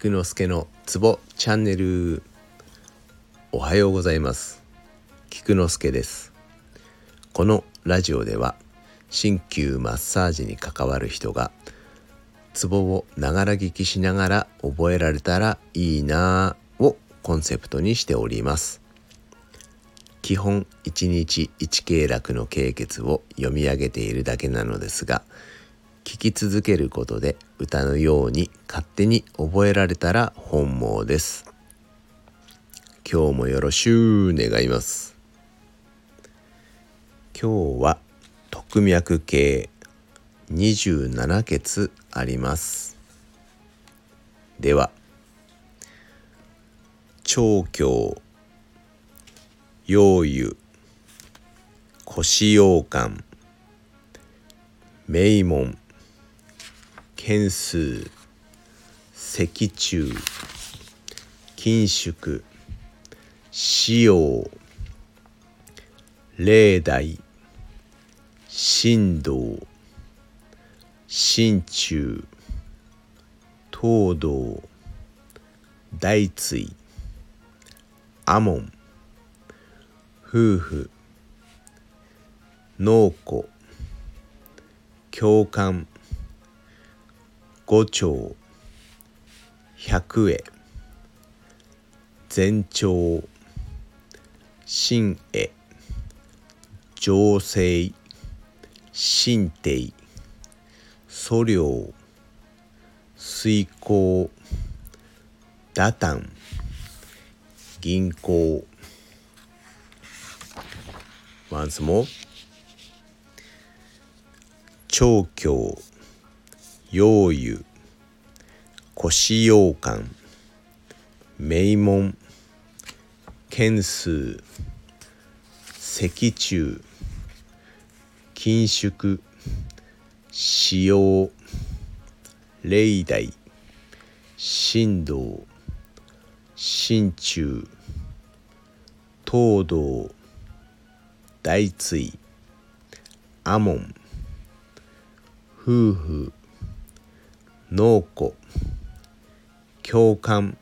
菊之助のツボチャンネル。おはようございます。菊之助です。このラジオでは鍼灸マッサージに関わる人がツボをながら聞きしながら覚えられたらいいなぁをコンセプトにしております。基本1日1経絡の経血を読み上げているだけなのですが聞き続けることで歌のように勝手に覚えられたら本望です。今日もよろしゅう願います。今日は特脈系27血あります。では長教陽油腰羊羹名門件数脊柱緊縮使用霊大振動心中東道大椎阿門夫婦農庫共感五丁百会前兆。新絵情勢。神帝。素量。水耕打炭銀行。once more 長教。陽油腰羊羹名門件数脊柱緊縮使用霊大振動心中東道大椎阿門夫婦農庫共感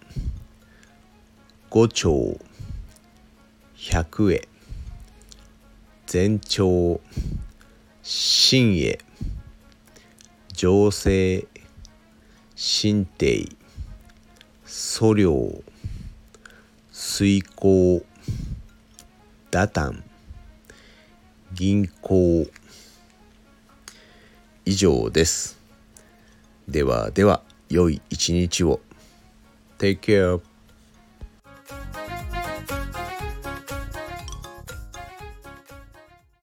五丁百会前兆新へ情勢神帝素量水耕打炭銀行。以上です。ではでは良い一日を。Take care.